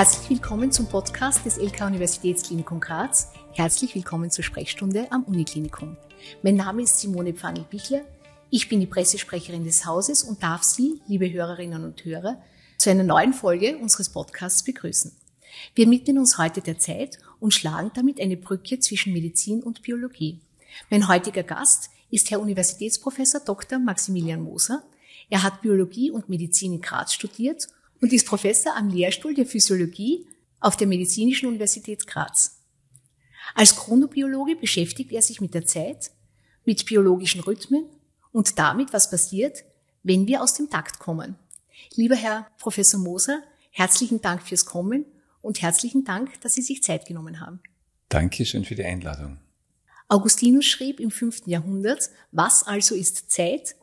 Herzlich willkommen zum Podcast des LK Universitätsklinikum Graz. Herzlich willkommen zur Sprechstunde am Uniklinikum. Mein Name ist Simone Pfannel-Bichler. Ich bin die Pressesprecherin des Hauses und darf Sie, liebe Hörerinnen und Hörer, zu einer neuen Folge unseres Podcasts begrüßen. Wir widmen uns heute der Zeit und schlagen damit eine Brücke zwischen Medizin und Biologie. Mein heutiger Gast ist Herr Universitätsprofessor Dr. Maximilian Moser. Er hat Biologie und Medizin in Graz studiert und ist Professor am Lehrstuhl der Physiologie auf der Medizinischen Universität Graz. Als Chronobiologe beschäftigt er sich mit der Zeit, mit biologischen Rhythmen und damit, was passiert, wenn wir aus dem Takt kommen. Lieber Herr Professor Moser, herzlichen Dank fürs Kommen und herzlichen Dank, dass Sie sich Zeit genommen haben. Dankeschön für die Einladung. Augustinus schrieb im fünften Jahrhundert, was also ist Zeit?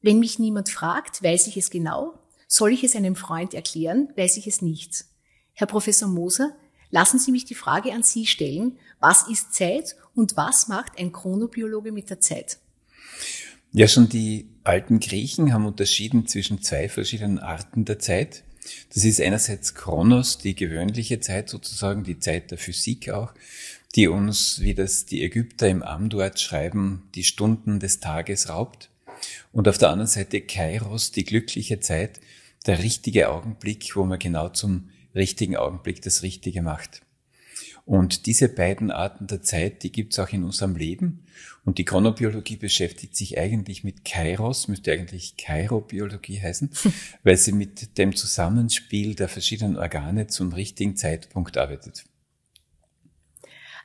Wenn mich niemand fragt, weiß ich es genau, soll ich es einem Freund erklären, weiß ich es nicht. Herr Professor Moser, lassen Sie mich die Frage an Sie stellen, was ist Zeit und was macht ein Chronobiologe mit der Zeit? Ja, schon die alten Griechen haben unterschieden zwischen zwei verschiedenen Arten der Zeit. Das ist einerseits Chronos, die gewöhnliche Zeit sozusagen, die Zeit der Physik auch, die uns, wie das die Ägypter im Amduat schreiben, die Stunden des Tages raubt. Und auf der anderen Seite Kairos, die glückliche Zeit, der richtige Augenblick, wo man genau zum richtigen Augenblick das Richtige macht. Und diese beiden Arten der Zeit, die gibt's auch in unserem Leben. Und die Chronobiologie beschäftigt sich eigentlich mit Kairos, müsste eigentlich Kairobiologie heißen, weil sie mit dem Zusammenspiel der verschiedenen Organe zum richtigen Zeitpunkt arbeitet.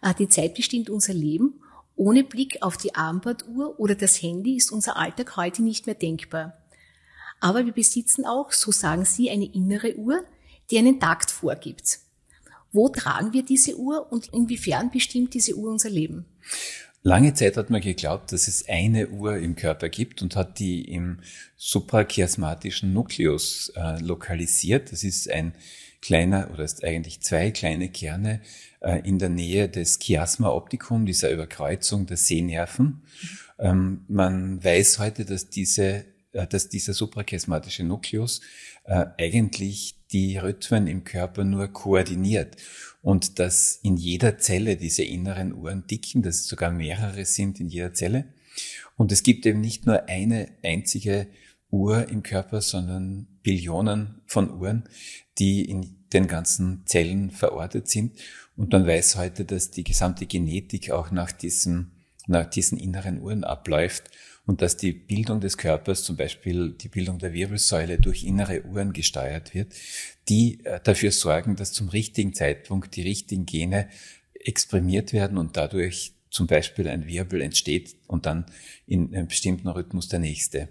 Ah, die Zeit bestimmt unser Leben. Ohne Blick auf die Armbanduhr oder das Handy ist unser Alltag heute nicht mehr denkbar. Aber wir besitzen auch, so sagen Sie, eine innere Uhr, die einen Takt vorgibt. Wo tragen wir diese Uhr und inwiefern bestimmt diese Uhr unser Leben? Lange Zeit hat man geglaubt, dass es eine Uhr im Körper gibt und hat die im suprachiasmatischen Nukleus äh, lokalisiert. Das ist ein kleiner oder ist eigentlich zwei kleine Kerne äh, in der Nähe des Chiasma opticum, dieser Überkreuzung der Sehnerven. Mhm. Ähm, man weiß heute, dass diese dass dieser suprachiasmatische Nukleus äh, eigentlich die Rhythmen im Körper nur koordiniert und dass in jeder Zelle diese inneren Uhren dicken, dass es sogar mehrere sind in jeder Zelle. Und es gibt eben nicht nur eine einzige Uhr im Körper, sondern Billionen von Uhren, die in den ganzen Zellen verortet sind. Und man weiß heute, dass die gesamte Genetik auch nach diesem, nach diesen inneren Uhren abläuft und dass die Bildung des Körpers, zum Beispiel die Bildung der Wirbelsäule durch innere Uhren gesteuert wird, die äh, dafür sorgen, dass zum richtigen Zeitpunkt die richtigen Gene exprimiert werden und dadurch zum Beispiel ein Wirbel entsteht und dann in einem bestimmten Rhythmus der nächste.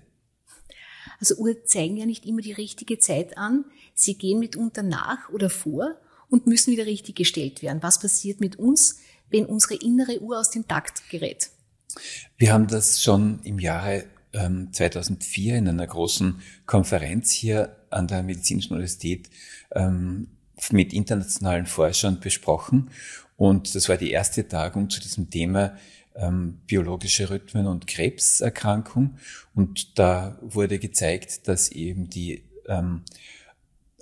Also Uhren zeigen ja nicht immer die richtige Zeit an. Sie gehen mitunter nach oder vor und müssen wieder richtig gestellt werden. Was passiert mit uns, wenn unsere innere Uhr aus dem Takt gerät? Wir haben das schon im Jahre 2004 ähm, in einer großen Konferenz hier an der Medizinischen Universität ähm, mit internationalen Forschern besprochen. Und das war die erste Tagung zu diesem Thema ähm, biologische Rhythmen und Krebserkrankung. Und da wurde gezeigt, dass eben die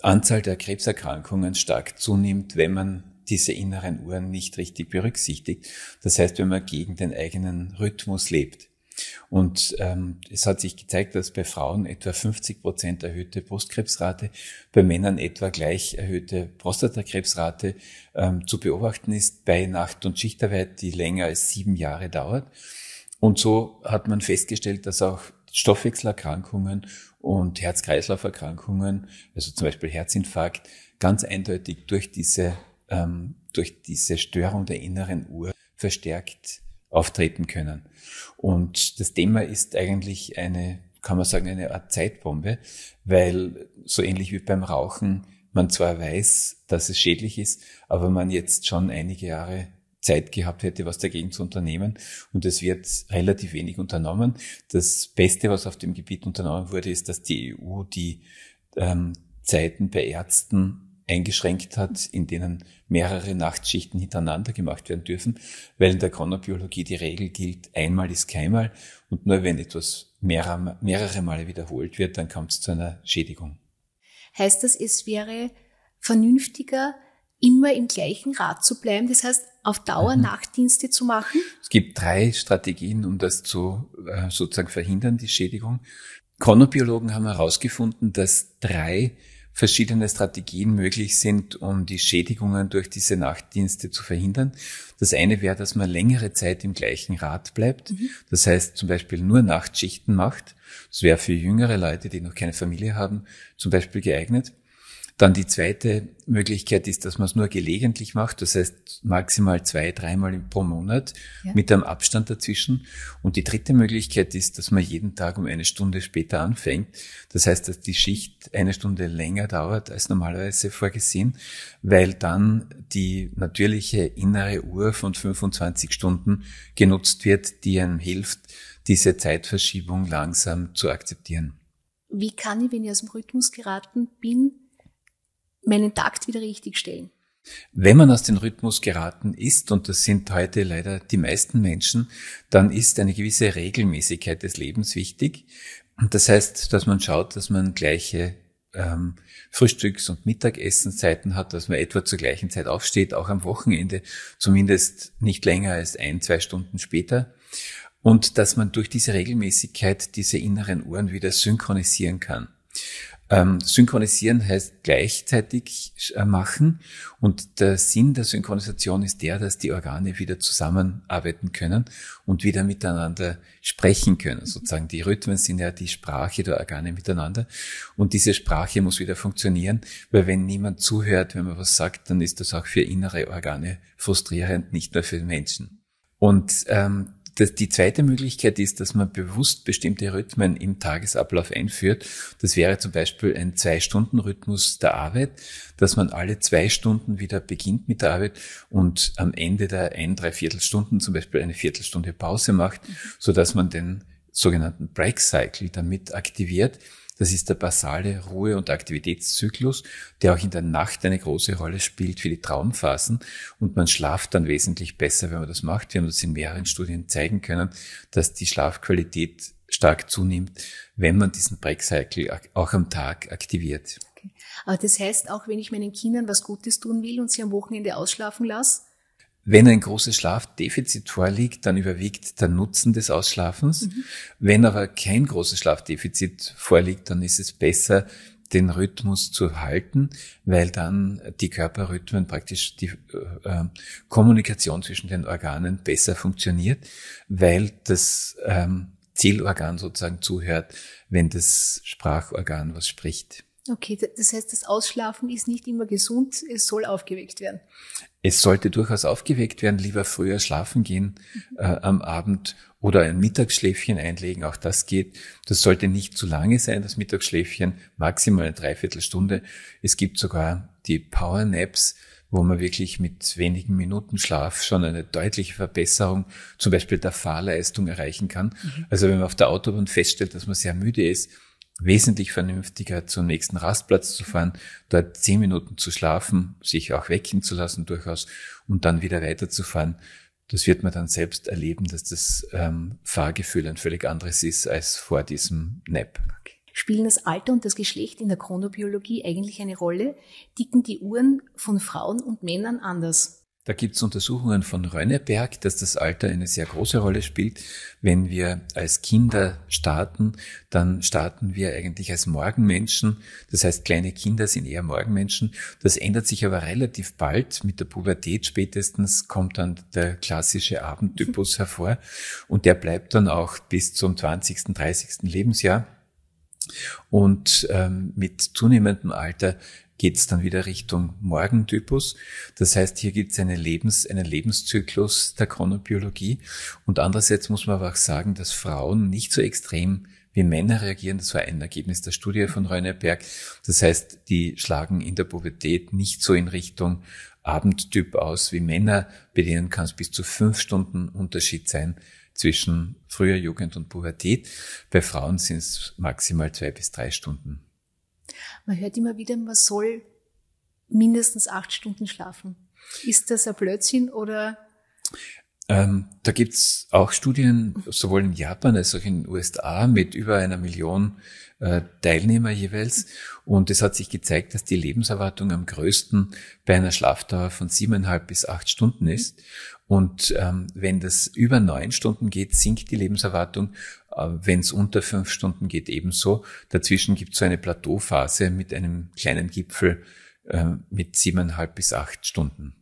Anzahl der Krebserkrankungen stark zunimmt, wenn man diese inneren Uhren nicht richtig berücksichtigt. Das heißt, wenn man gegen den eigenen Rhythmus lebt. Und ähm, es hat sich gezeigt, dass bei Frauen etwa 50 Prozent erhöhte Brustkrebsrate, bei Männern etwa gleich erhöhte Prostatakrebsrate ähm, zu beobachten ist bei Nacht- und Schichtarbeit, die länger als sieben Jahre dauert. Und so hat man festgestellt, dass auch Stoffwechselerkrankungen und Herz-Kreislauf-Erkrankungen, also zum Beispiel Herzinfarkt, ganz eindeutig durch diese ähm, durch diese Störung der inneren Uhr verstärkt auftreten können. Und das Thema ist eigentlich eine kann man sagen, eine Art Zeitbombe, weil so ähnlich wie beim Rauchen man zwar weiß, dass es schädlich ist, aber man jetzt schon einige Jahre Zeit gehabt hätte, was dagegen zu unternehmen. Und es wird relativ wenig unternommen. Das Beste, was auf dem Gebiet unternommen wurde, ist, dass die EU die ähm, Zeiten bei Ärzten eingeschränkt hat, in denen mehrere Nachtschichten hintereinander gemacht werden dürfen, weil in der Chronobiologie die Regel gilt, einmal ist keinmal und nur wenn etwas mehrere, mehrere Male wiederholt wird, dann kommt es zu einer Schädigung. Heißt das, es wäre vernünftiger, immer im gleichen Rad zu bleiben, das heißt auf Dauer mhm. Nachtdienste zu machen? Es gibt drei Strategien, um das zu äh, sozusagen verhindern, die Schädigung. Chronobiologen haben herausgefunden, dass drei verschiedene Strategien möglich sind, um die Schädigungen durch diese Nachtdienste zu verhindern. Das eine wäre, dass man längere Zeit im gleichen Rad bleibt. Mhm. Das heißt zum Beispiel nur Nachtschichten macht. Das wäre für jüngere Leute, die noch keine Familie haben, zum Beispiel geeignet. Dann die zweite Möglichkeit ist, dass man es nur gelegentlich macht, das heißt maximal zwei, dreimal pro Monat ja. mit einem Abstand dazwischen. Und die dritte Möglichkeit ist, dass man jeden Tag um eine Stunde später anfängt. Das heißt, dass die Schicht eine Stunde länger dauert als normalerweise vorgesehen, weil dann die natürliche innere Uhr von 25 Stunden genutzt wird, die einem hilft, diese Zeitverschiebung langsam zu akzeptieren. Wie kann ich, wenn ich aus dem Rhythmus geraten bin, meinen Takt wieder richtig stellen. Wenn man aus dem Rhythmus geraten ist, und das sind heute leider die meisten Menschen, dann ist eine gewisse Regelmäßigkeit des Lebens wichtig. Und das heißt, dass man schaut, dass man gleiche ähm, Frühstücks- und Mittagessenszeiten hat, dass man etwa zur gleichen Zeit aufsteht, auch am Wochenende, zumindest nicht länger als ein, zwei Stunden später. Und dass man durch diese Regelmäßigkeit diese inneren Uhren wieder synchronisieren kann. Ähm, synchronisieren heißt gleichzeitig äh, machen und der Sinn der Synchronisation ist der, dass die Organe wieder zusammenarbeiten können und wieder miteinander sprechen können. Sozusagen die Rhythmen sind ja die Sprache der Organe miteinander und diese Sprache muss wieder funktionieren, weil wenn niemand zuhört, wenn man was sagt, dann ist das auch für innere Organe frustrierend, nicht nur für den Menschen. Und ähm, das, die zweite Möglichkeit ist, dass man bewusst bestimmte Rhythmen im Tagesablauf einführt. Das wäre zum Beispiel ein Zwei-Stunden-Rhythmus der Arbeit, dass man alle zwei Stunden wieder beginnt mit der Arbeit und am Ende der ein, drei Viertelstunden zum Beispiel eine Viertelstunde Pause macht, so dass man den sogenannten Break Cycle damit aktiviert. Das ist der basale Ruhe- und Aktivitätszyklus, der auch in der Nacht eine große Rolle spielt für die Traumphasen. Und man schlaft dann wesentlich besser, wenn man das macht. Wir haben das in mehreren Studien zeigen können, dass die Schlafqualität stark zunimmt, wenn man diesen Break-Cycle auch am Tag aktiviert. Okay. Aber das heißt, auch wenn ich meinen Kindern was Gutes tun will und sie am Wochenende ausschlafen lasse, wenn ein großes Schlafdefizit vorliegt, dann überwiegt der Nutzen des Ausschlafens. Mhm. Wenn aber kein großes Schlafdefizit vorliegt, dann ist es besser, den Rhythmus zu halten, weil dann die Körperrhythmen praktisch die äh, äh, Kommunikation zwischen den Organen besser funktioniert, weil das ähm, Zielorgan sozusagen zuhört, wenn das Sprachorgan was spricht. Okay, das heißt, das Ausschlafen ist nicht immer gesund, es soll aufgeweckt werden. Es sollte durchaus aufgeweckt werden, lieber früher schlafen gehen mhm. äh, am Abend oder ein Mittagsschläfchen einlegen, auch das geht. Das sollte nicht zu lange sein, das Mittagsschläfchen, maximal eine Dreiviertelstunde. Es gibt sogar die Power Naps, wo man wirklich mit wenigen Minuten Schlaf schon eine deutliche Verbesserung zum Beispiel der Fahrleistung erreichen kann. Mhm. Also wenn man auf der Autobahn feststellt, dass man sehr müde ist, wesentlich vernünftiger zum nächsten Rastplatz zu fahren, dort zehn Minuten zu schlafen, sich auch wecken zu lassen durchaus und dann wieder weiterzufahren. Das wird man dann selbst erleben, dass das ähm, Fahrgefühl ein völlig anderes ist als vor diesem Nap. Spielen das Alter und das Geschlecht in der Chronobiologie eigentlich eine Rolle? Dicken die Uhren von Frauen und Männern anders? Da gibt es Untersuchungen von Rönneberg, dass das Alter eine sehr große Rolle spielt. Wenn wir als Kinder starten, dann starten wir eigentlich als Morgenmenschen. Das heißt, kleine Kinder sind eher Morgenmenschen. Das ändert sich aber relativ bald. Mit der Pubertät spätestens kommt dann der klassische Abendtypus hervor. Und der bleibt dann auch bis zum 20., 30. Lebensjahr. Und ähm, mit zunehmendem Alter geht es dann wieder Richtung Morgentypus. Das heißt, hier gibt es eine Lebens, einen Lebenszyklus der Chronobiologie. Und andererseits muss man aber auch sagen, dass Frauen nicht so extrem wie Männer reagieren. Das war ein Ergebnis der Studie von Reuneberg. Das heißt, die schlagen in der Pubertät nicht so in Richtung Abendtyp aus wie Männer, bei denen kann es bis zu fünf Stunden Unterschied sein zwischen früher Jugend und Pubertät. Bei Frauen sind es maximal zwei bis drei Stunden. Man hört immer wieder, man soll mindestens acht Stunden schlafen. Ist das ein Blödsinn oder? Ähm, da gibt's auch Studien, sowohl in Japan als auch in den USA, mit über einer Million äh, Teilnehmer jeweils. Und es hat sich gezeigt, dass die Lebenserwartung am größten bei einer Schlafdauer von siebeneinhalb bis acht Stunden ist. Und ähm, wenn das über neun Stunden geht, sinkt die Lebenserwartung. Äh, wenn es unter fünf Stunden geht, ebenso. Dazwischen gibt es so eine Plateauphase mit einem kleinen Gipfel äh, mit siebeneinhalb bis acht Stunden.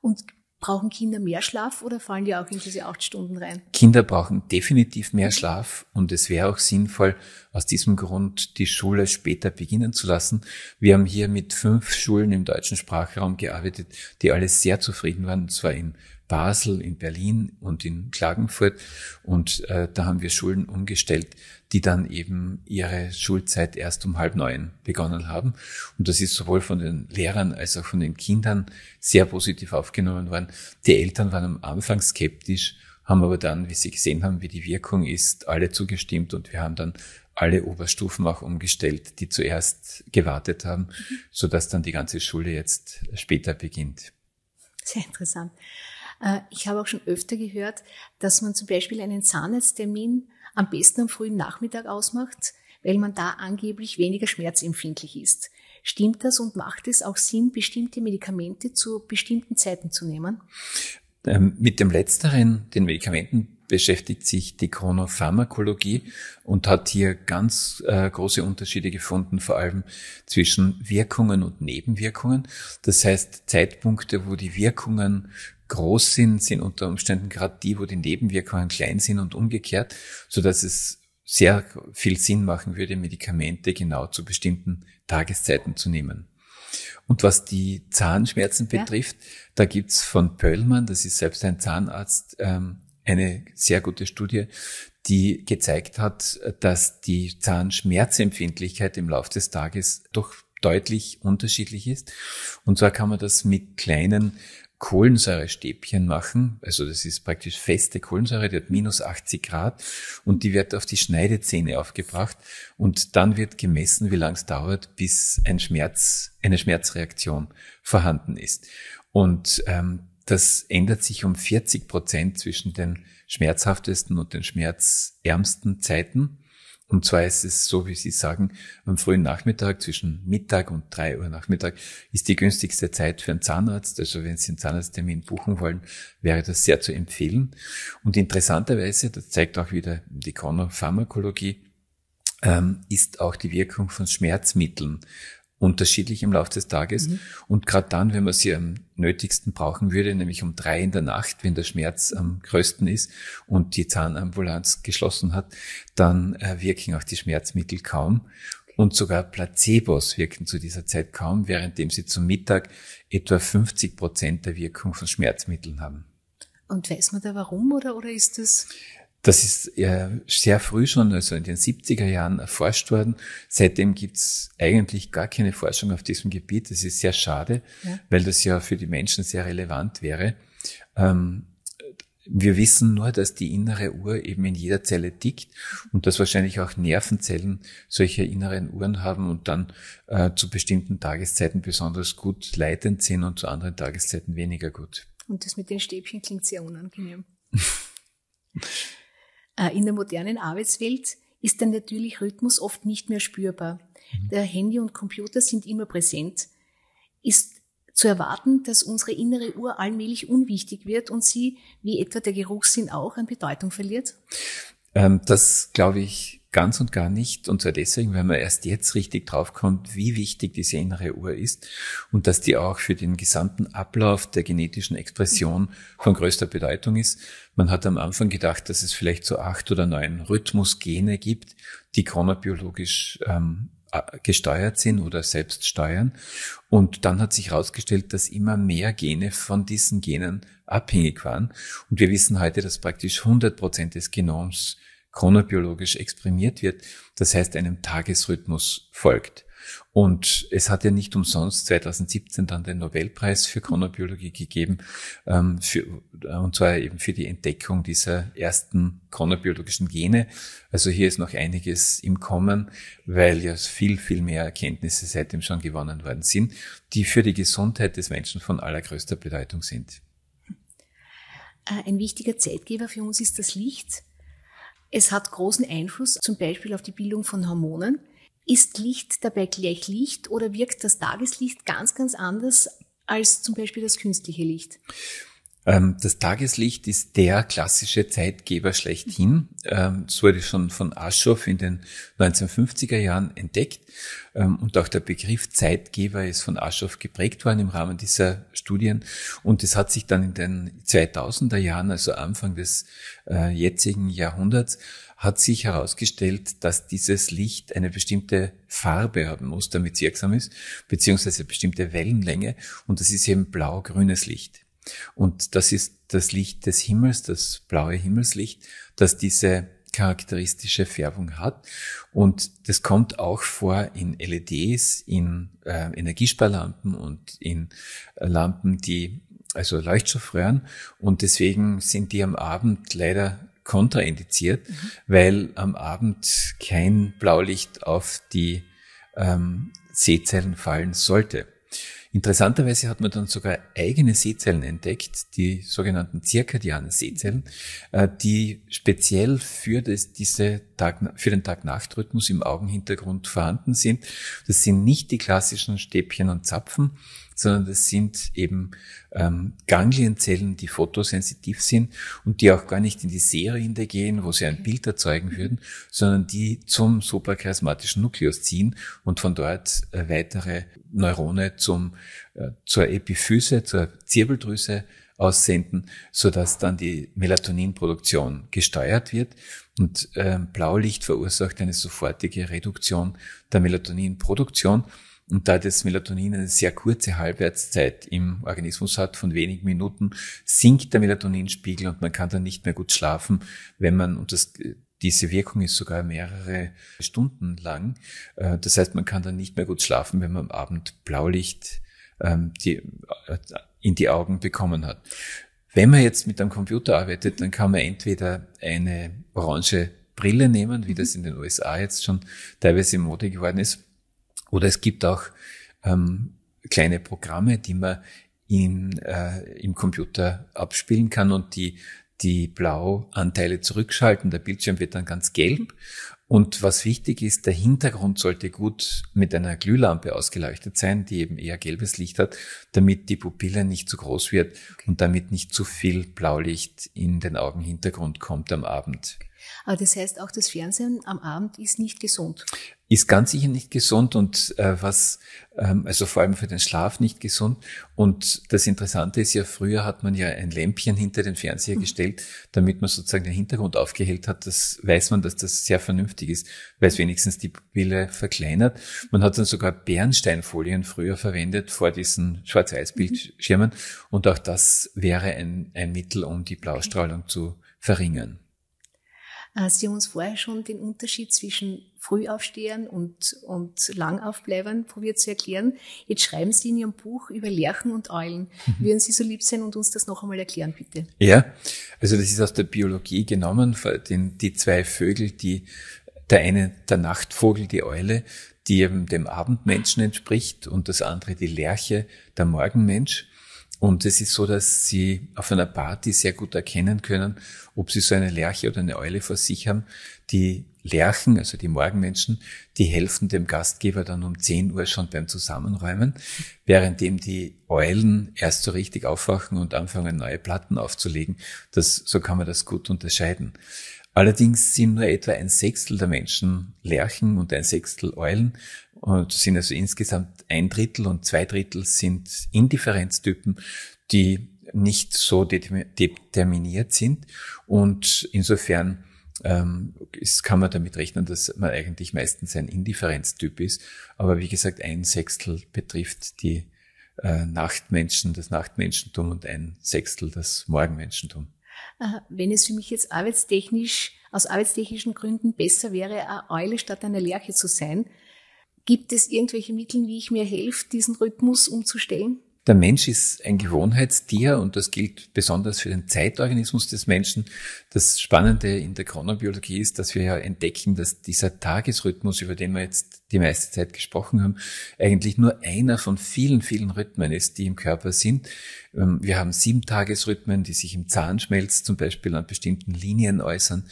Und brauchen Kinder mehr Schlaf oder fallen die auch in diese acht Stunden rein? Kinder brauchen definitiv mehr Schlaf und es wäre auch sinnvoll, aus diesem Grund die Schule später beginnen zu lassen. Wir haben hier mit fünf Schulen im deutschen Sprachraum gearbeitet, die alle sehr zufrieden waren, und zwar in Basel, in Berlin und in Klagenfurt. Und äh, da haben wir Schulen umgestellt, die dann eben ihre Schulzeit erst um halb neun begonnen haben. Und das ist sowohl von den Lehrern als auch von den Kindern sehr positiv aufgenommen worden. Die Eltern waren am Anfang skeptisch, haben aber dann, wie sie gesehen haben, wie die Wirkung ist, alle zugestimmt und wir haben dann alle Oberstufen auch umgestellt, die zuerst gewartet haben, mhm. so dass dann die ganze Schule jetzt später beginnt. Sehr interessant. Äh, ich habe auch schon öfter gehört, dass man zum Beispiel einen Zahnarzttermin am besten am frühen Nachmittag ausmacht, weil man da angeblich weniger schmerzempfindlich ist. Stimmt das und macht es auch Sinn, bestimmte Medikamente zu bestimmten Zeiten zu nehmen? Ähm, mit dem letzteren, den Medikamenten, beschäftigt sich die Chronopharmakologie und hat hier ganz äh, große Unterschiede gefunden, vor allem zwischen Wirkungen und Nebenwirkungen. Das heißt, Zeitpunkte, wo die Wirkungen groß sind, sind unter Umständen gerade die, wo die Nebenwirkungen klein sind und umgekehrt, so dass es sehr viel Sinn machen würde, Medikamente genau zu bestimmten Tageszeiten zu nehmen. Und was die Zahnschmerzen ja. betrifft, da gibt's von Pöllmann, das ist selbst ein Zahnarzt, ähm, eine sehr gute Studie, die gezeigt hat, dass die Zahnschmerzempfindlichkeit im Laufe des Tages doch deutlich unterschiedlich ist. Und zwar kann man das mit kleinen Kohlensäurestäbchen machen. Also das ist praktisch feste Kohlensäure, die hat minus 80 Grad und die wird auf die Schneidezähne aufgebracht und dann wird gemessen, wie lange es dauert, bis ein Schmerz, eine Schmerzreaktion vorhanden ist. Und ähm, das ändert sich um 40 Prozent zwischen den schmerzhaftesten und den schmerzärmsten Zeiten. Und zwar ist es so, wie Sie sagen, am frühen Nachmittag zwischen Mittag und drei Uhr Nachmittag ist die günstigste Zeit für einen Zahnarzt. Also wenn Sie einen Zahnarzttermin buchen wollen, wäre das sehr zu empfehlen. Und interessanterweise, das zeigt auch wieder die Chronopharmakologie, ähm, ist auch die Wirkung von Schmerzmitteln unterschiedlich im Laufe des Tages. Mhm. Und gerade dann, wenn man sie am nötigsten brauchen würde, nämlich um drei in der Nacht, wenn der Schmerz am größten ist und die Zahnambulanz geschlossen hat, dann äh, wirken auch die Schmerzmittel kaum. Und sogar Placebos wirken zu dieser Zeit kaum, währenddem sie zum Mittag etwa 50 Prozent der Wirkung von Schmerzmitteln haben. Und weiß man da warum oder, oder ist das? Das ist ja sehr früh schon, also in den 70er Jahren erforscht worden. Seitdem gibt's eigentlich gar keine Forschung auf diesem Gebiet. Das ist sehr schade, ja. weil das ja für die Menschen sehr relevant wäre. Ähm, wir wissen nur, dass die innere Uhr eben in jeder Zelle tickt und dass wahrscheinlich auch Nervenzellen solche inneren Uhren haben und dann äh, zu bestimmten Tageszeiten besonders gut leitend sind und zu anderen Tageszeiten weniger gut. Und das mit den Stäbchen klingt sehr unangenehm. Äh, in der modernen Arbeitswelt ist der natürliche Rhythmus oft nicht mehr spürbar. Mhm. Der Handy und Computer sind immer präsent. Ist zu erwarten, dass unsere innere Uhr allmählich unwichtig wird und sie, wie etwa der Geruchssinn auch, an Bedeutung verliert? Ähm, das glaube ich ganz und gar nicht. Und zwar deswegen, weil man erst jetzt richtig draufkommt, wie wichtig diese innere Uhr ist und dass die auch für den gesamten Ablauf der genetischen Expression von größter Bedeutung ist. Man hat am Anfang gedacht, dass es vielleicht so acht oder neun Rhythmusgene gibt, die chronobiologisch ähm, gesteuert sind oder selbst steuern. Und dann hat sich herausgestellt, dass immer mehr Gene von diesen Genen abhängig waren. Und wir wissen heute, dass praktisch 100 Prozent des Genoms chronobiologisch exprimiert wird, das heißt einem Tagesrhythmus folgt. Und es hat ja nicht umsonst 2017 dann den Nobelpreis für Chronobiologie gegeben, ähm, für, und zwar eben für die Entdeckung dieser ersten chronobiologischen Gene. Also hier ist noch einiges im Kommen, weil ja viel, viel mehr Erkenntnisse seitdem schon gewonnen worden sind, die für die Gesundheit des Menschen von allergrößter Bedeutung sind. Äh, ein wichtiger Zeitgeber für uns ist das Licht. Es hat großen Einfluss zum Beispiel auf die Bildung von Hormonen. Ist Licht dabei gleich Licht oder wirkt das Tageslicht ganz, ganz anders als zum Beispiel das künstliche Licht? Ähm, das Tageslicht ist der klassische Zeitgeber schlechthin. Ähm, es wurde schon von Aschoff in den 1950er Jahren entdeckt. Ähm, und auch der Begriff Zeitgeber ist von Aschoff geprägt worden im Rahmen dieser Studien. Und es hat sich dann in den 2000er Jahren, also Anfang des äh, jetzigen Jahrhunderts, hat sich herausgestellt, dass dieses Licht eine bestimmte Farbe haben muss, damit es wirksam ist, beziehungsweise eine bestimmte Wellenlänge. Und das ist eben blau-grünes Licht. Und das ist das Licht des Himmels, das blaue Himmelslicht, das diese charakteristische Färbung hat. Und das kommt auch vor in LEDs, in äh, Energiesparlampen und in äh, Lampen, die also Leuchtstoffröhren. Und deswegen sind die am Abend leider kontraindiziert, mhm. weil am Abend kein Blaulicht auf die ähm, Sehzellen fallen sollte. Interessanterweise hat man dann sogar eigene Sehzellen entdeckt, die sogenannten zirkadianen Sehzellen, äh, die speziell für, das, diese Tag, für den Tag-Nacht-Rhythmus im Augenhintergrund vorhanden sind. Das sind nicht die klassischen Stäbchen und Zapfen, sondern das sind eben ähm, Ganglienzellen, die fotosensitiv sind und die auch gar nicht in die Serien gehen, wo sie ein Bild erzeugen würden, sondern die zum suprachiasmatischen Nukleus ziehen und von dort äh, weitere Neurone zum, äh, zur Epiphyse, zur Zirbeldrüse aussenden, so dass dann die Melatoninproduktion gesteuert wird. Und äh, Blaulicht verursacht eine sofortige Reduktion der Melatoninproduktion. Und da das Melatonin eine sehr kurze Halbwertszeit im Organismus hat, von wenigen Minuten, sinkt der Melatoninspiegel und man kann dann nicht mehr gut schlafen, wenn man, und das, diese Wirkung ist sogar mehrere Stunden lang. Äh, das heißt, man kann dann nicht mehr gut schlafen, wenn man am Abend Blaulicht ähm, äh, in die Augen bekommen hat. Wenn man jetzt mit einem Computer arbeitet, dann kann man entweder eine orange Brille nehmen, wie das in den USA jetzt schon teilweise in Mode geworden ist, oder es gibt auch ähm, kleine Programme, die man in, äh, im Computer abspielen kann und die die Blauanteile zurückschalten. Der Bildschirm wird dann ganz gelb. Und was wichtig ist, der Hintergrund sollte gut mit einer Glühlampe ausgeleuchtet sein, die eben eher gelbes Licht hat, damit die Pupille nicht zu groß wird und damit nicht zu viel Blaulicht in den Augenhintergrund kommt am Abend. Aber das heißt, auch das Fernsehen am Abend ist nicht gesund. Ist ganz sicher nicht gesund und äh, was, ähm, also vor allem für den Schlaf nicht gesund. Und das Interessante ist ja, früher hat man ja ein Lämpchen hinter den Fernseher mhm. gestellt, damit man sozusagen den Hintergrund aufgehellt hat. Das weiß man, dass das sehr vernünftig ist, weil es wenigstens die Pupille verkleinert. Man hat dann sogar Bernsteinfolien früher verwendet vor diesen Schwarz-Weiß-Bildschirmen. Mhm. Und auch das wäre ein, ein Mittel, um die Blaustrahlung zu verringern. Äh, Sie haben uns vorher schon den Unterschied zwischen Frühaufstehern und, und Langaufbleibern probiert zu erklären. Jetzt schreiben Sie in Ihrem Buch über Lerchen und Eulen. Mhm. Würden Sie so lieb sein und uns das noch einmal erklären, bitte? Ja, also das ist aus der Biologie genommen, den, die zwei Vögel, die, der eine, der Nachtvogel, die Eule, die eben dem Abendmenschen entspricht und das andere die Lerche, der Morgenmensch. Und es ist so, dass Sie auf einer Party sehr gut erkennen können, ob Sie so eine Lerche oder eine Eule vor sich haben. Die Lerchen, also die Morgenmenschen, die helfen dem Gastgeber dann um 10 Uhr schon beim Zusammenräumen, währenddem die Eulen erst so richtig aufwachen und anfangen, neue Platten aufzulegen. Das, so kann man das gut unterscheiden. Allerdings sind nur etwa ein Sechstel der Menschen Lerchen und ein Sechstel Eulen. Und sind also insgesamt ein Drittel und zwei Drittel sind Indifferenztypen, die nicht so determiniert sind. Und insofern ähm, kann man damit rechnen, dass man eigentlich meistens ein Indifferenztyp ist. Aber wie gesagt, ein Sechstel betrifft die äh, Nachtmenschen, das Nachtmenschentum und ein Sechstel das Morgenmenschentum. Wenn es für mich jetzt arbeitstechnisch, aus arbeitstechnischen Gründen besser wäre, eine Eule statt einer Lerche zu sein, gibt es irgendwelche Mittel, wie ich mir helfe, diesen Rhythmus umzustellen? Der Mensch ist ein Gewohnheitstier und das gilt besonders für den Zeitorganismus des Menschen. Das Spannende in der Chronobiologie ist, dass wir ja entdecken, dass dieser Tagesrhythmus, über den wir jetzt die meiste Zeit gesprochen haben, eigentlich nur einer von vielen, vielen Rhythmen ist, die im Körper sind. Ähm, wir haben sieben Tagesrhythmen, die sich im Zahnschmelz zum Beispiel an bestimmten Linien äußern.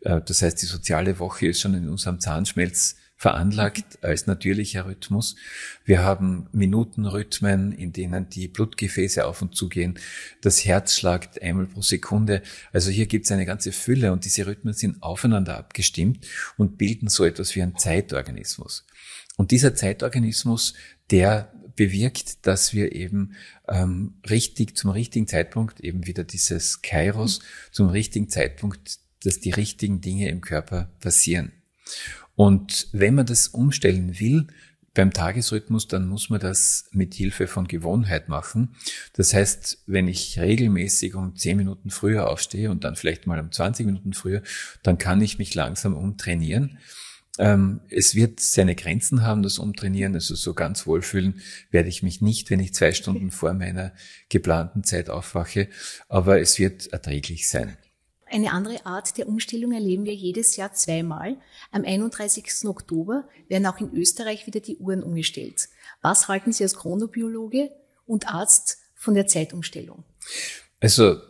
Äh, das heißt, die soziale Woche ist schon in unserem Zahnschmelz veranlagt als natürlicher Rhythmus. Wir haben Minutenrhythmen, in denen die Blutgefäße auf und zu gehen. Das Herz schlagt einmal pro Sekunde. Also hier gibt es eine ganze Fülle und diese Rhythmen sind aufeinander abgestimmt und bilden so etwas wie einen Zeitorganismus. Und dieser Zeitorganismus, der bewirkt, dass wir eben ähm, richtig zum richtigen Zeitpunkt eben wieder dieses Kairos zum richtigen Zeitpunkt, dass die richtigen Dinge im Körper passieren. Und wenn man das umstellen will, beim Tagesrhythmus, dann muss man das mit Hilfe von Gewohnheit machen. Das heißt, wenn ich regelmäßig um 10 Minuten früher aufstehe und dann vielleicht mal um 20 Minuten früher, dann kann ich mich langsam umtrainieren. Ähm, es wird seine Grenzen haben, das Umtrainieren. Also so ganz wohlfühlen werde ich mich nicht, wenn ich zwei Stunden vor meiner geplanten Zeit aufwache. Aber es wird erträglich sein. Eine andere Art der Umstellung erleben wir jedes Jahr zweimal. Am 31. Oktober werden auch in Österreich wieder die Uhren umgestellt. Was halten Sie als Chronobiologe und Arzt von der Zeitumstellung? Also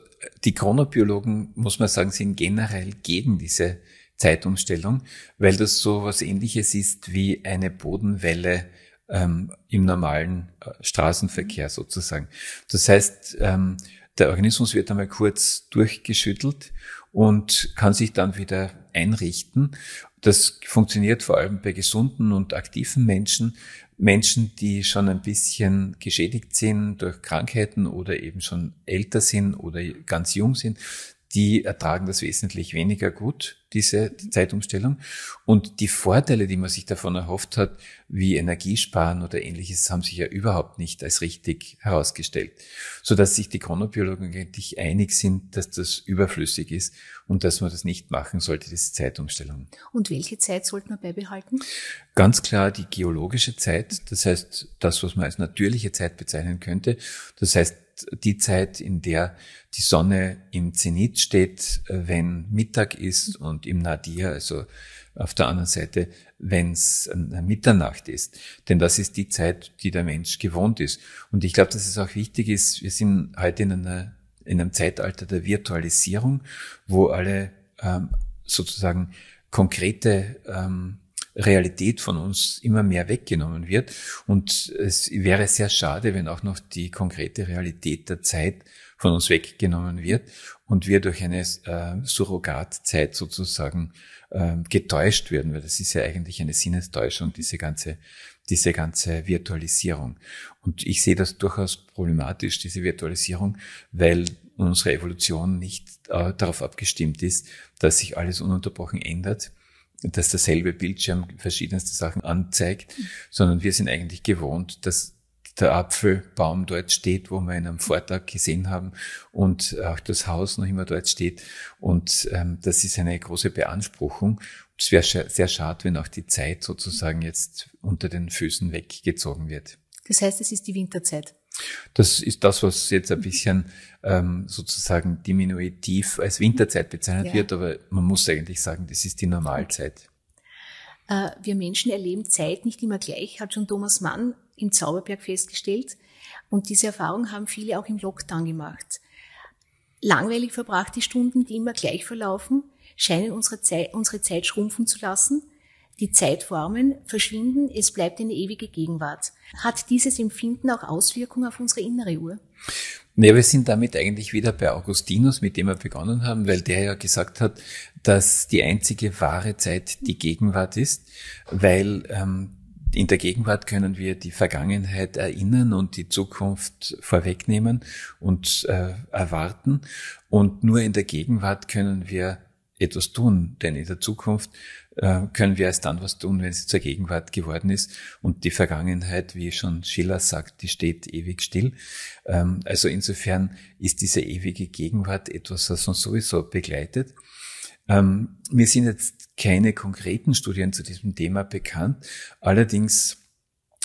die Chronobiologen, muss man sagen, sind generell gegen diese Zeitumstellung, weil das so was ähnliches ist wie eine Bodenwelle ähm, im normalen äh, Straßenverkehr sozusagen. Das heißt, ähm, der Organismus wird einmal kurz durchgeschüttelt und kann sich dann wieder einrichten. Das funktioniert vor allem bei gesunden und aktiven Menschen. Menschen, die schon ein bisschen geschädigt sind durch Krankheiten oder eben schon älter sind oder ganz jung sind, die ertragen das wesentlich weniger gut, diese die Zeitumstellung. Und die Vorteile, die man sich davon erhofft hat, wie Energiesparen oder ähnliches, haben sich ja überhaupt nicht als richtig herausgestellt. Sodass sich die Chronobiologen eigentlich einig sind, dass das überflüssig ist und dass man das nicht machen sollte, diese Zeitumstellung. Und welche Zeit sollte man beibehalten? Ganz klar die geologische Zeit, das heißt das, was man als natürliche Zeit bezeichnen könnte. Das heißt die Zeit, in der die Sonne im Zenit steht, äh, wenn Mittag ist und im Nadir, also auf der anderen Seite, wenn es Mitternacht ist. Denn das ist die Zeit, die der Mensch gewohnt ist. Und ich glaube, dass es auch wichtig ist, wir sind heute in, einer, in einem Zeitalter der Virtualisierung, wo alle ähm, sozusagen konkrete ähm, Realität von uns immer mehr weggenommen wird. Und es wäre sehr schade, wenn auch noch die konkrete Realität der Zeit von uns weggenommen wird und wir durch eine äh, Surrogatzeit sozusagen äh, getäuscht werden, weil das ist ja eigentlich eine Sinnestäuschung, diese ganze, diese ganze Virtualisierung. Und ich sehe das durchaus problematisch, diese Virtualisierung, weil unsere Evolution nicht äh, darauf abgestimmt ist, dass sich alles ununterbrochen ändert dass derselbe Bildschirm verschiedenste Sachen anzeigt, sondern wir sind eigentlich gewohnt, dass der Apfelbaum dort steht, wo wir ihn am Vortag gesehen haben und auch das Haus noch immer dort steht. Und ähm, das ist eine große Beanspruchung. Es wäre sehr schade, wenn auch die Zeit sozusagen jetzt unter den Füßen weggezogen wird. Das heißt, es ist die Winterzeit. Das ist das, was jetzt ein bisschen ähm, sozusagen diminutiv als Winterzeit bezeichnet ja. wird, aber man muss eigentlich sagen, das ist die Normalzeit. Äh, wir Menschen erleben Zeit nicht immer gleich, hat schon Thomas Mann im Zauberberg festgestellt. Und diese Erfahrung haben viele auch im Lockdown gemacht. Langweilig verbrachte Stunden, die immer gleich verlaufen, scheinen unsere Zeit, unsere Zeit schrumpfen zu lassen. Die Zeitformen verschwinden, es bleibt eine ewige Gegenwart. Hat dieses Empfinden auch Auswirkungen auf unsere innere Uhr? Nee, wir sind damit eigentlich wieder bei Augustinus, mit dem wir begonnen haben, weil der ja gesagt hat, dass die einzige wahre Zeit die Gegenwart ist, weil ähm, in der Gegenwart können wir die Vergangenheit erinnern und die Zukunft vorwegnehmen und äh, erwarten. Und nur in der Gegenwart können wir etwas tun, denn in der Zukunft können wir erst dann was tun, wenn sie zur Gegenwart geworden ist. Und die Vergangenheit, wie schon Schiller sagt, die steht ewig still. Ähm, also insofern ist diese ewige Gegenwart etwas, was uns sowieso begleitet. Ähm, mir sind jetzt keine konkreten Studien zu diesem Thema bekannt. Allerdings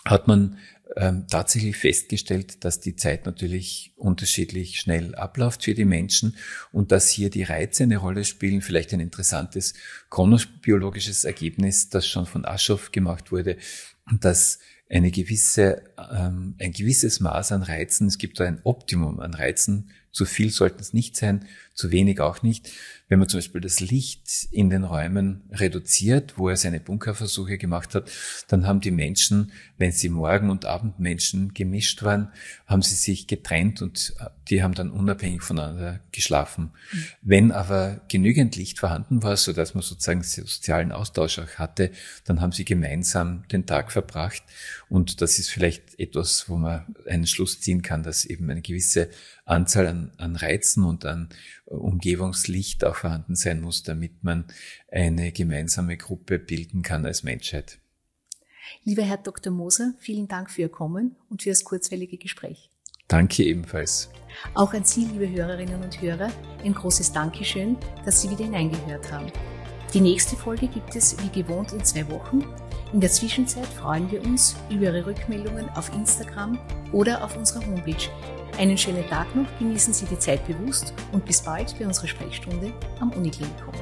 hat man ähm, tatsächlich festgestellt, dass die Zeit natürlich unterschiedlich schnell abläuft für die Menschen und dass hier die Reize eine Rolle spielen. Vielleicht ein interessantes chronobiologisches Ergebnis, das schon von Aschoff gemacht wurde, dass eine gewisse, ähm, ein gewisses Maß an Reizen, es gibt da ein Optimum an Reizen, zu viel sollten es nicht sein, zu wenig auch nicht. Wenn man zum Beispiel das Licht in den Räumen reduziert, wo er seine Bunkerversuche gemacht hat, dann haben die Menschen, wenn sie Morgen- und Abendmenschen gemischt waren, haben sie sich getrennt und äh, die haben dann unabhängig voneinander geschlafen. Mhm. Wenn aber genügend Licht vorhanden war, so dass man sozusagen sozialen Austausch auch hatte, dann haben sie gemeinsam den Tag verbracht. Und das ist vielleicht etwas, wo man einen Schluss ziehen kann, dass eben eine gewisse Anzahl an, an Reizen und an Umgebungslicht auch vorhanden sein muss, damit man eine gemeinsame Gruppe bilden kann als Menschheit. Lieber Herr Dr. Moser, vielen Dank für Ihr Kommen und für das kurzweilige Gespräch. Danke ebenfalls. Auch an Sie, liebe Hörerinnen und Hörer, ein großes Dankeschön, dass Sie wieder hineingehört haben. Die nächste Folge gibt es wie gewohnt in zwei Wochen. In der Zwischenzeit freuen wir uns über Ihre Rückmeldungen auf Instagram oder auf unserer Homepage einen schönen Tag noch, genießen Sie die Zeit bewusst und bis bald bei unserer Sprechstunde am Uniklinikum.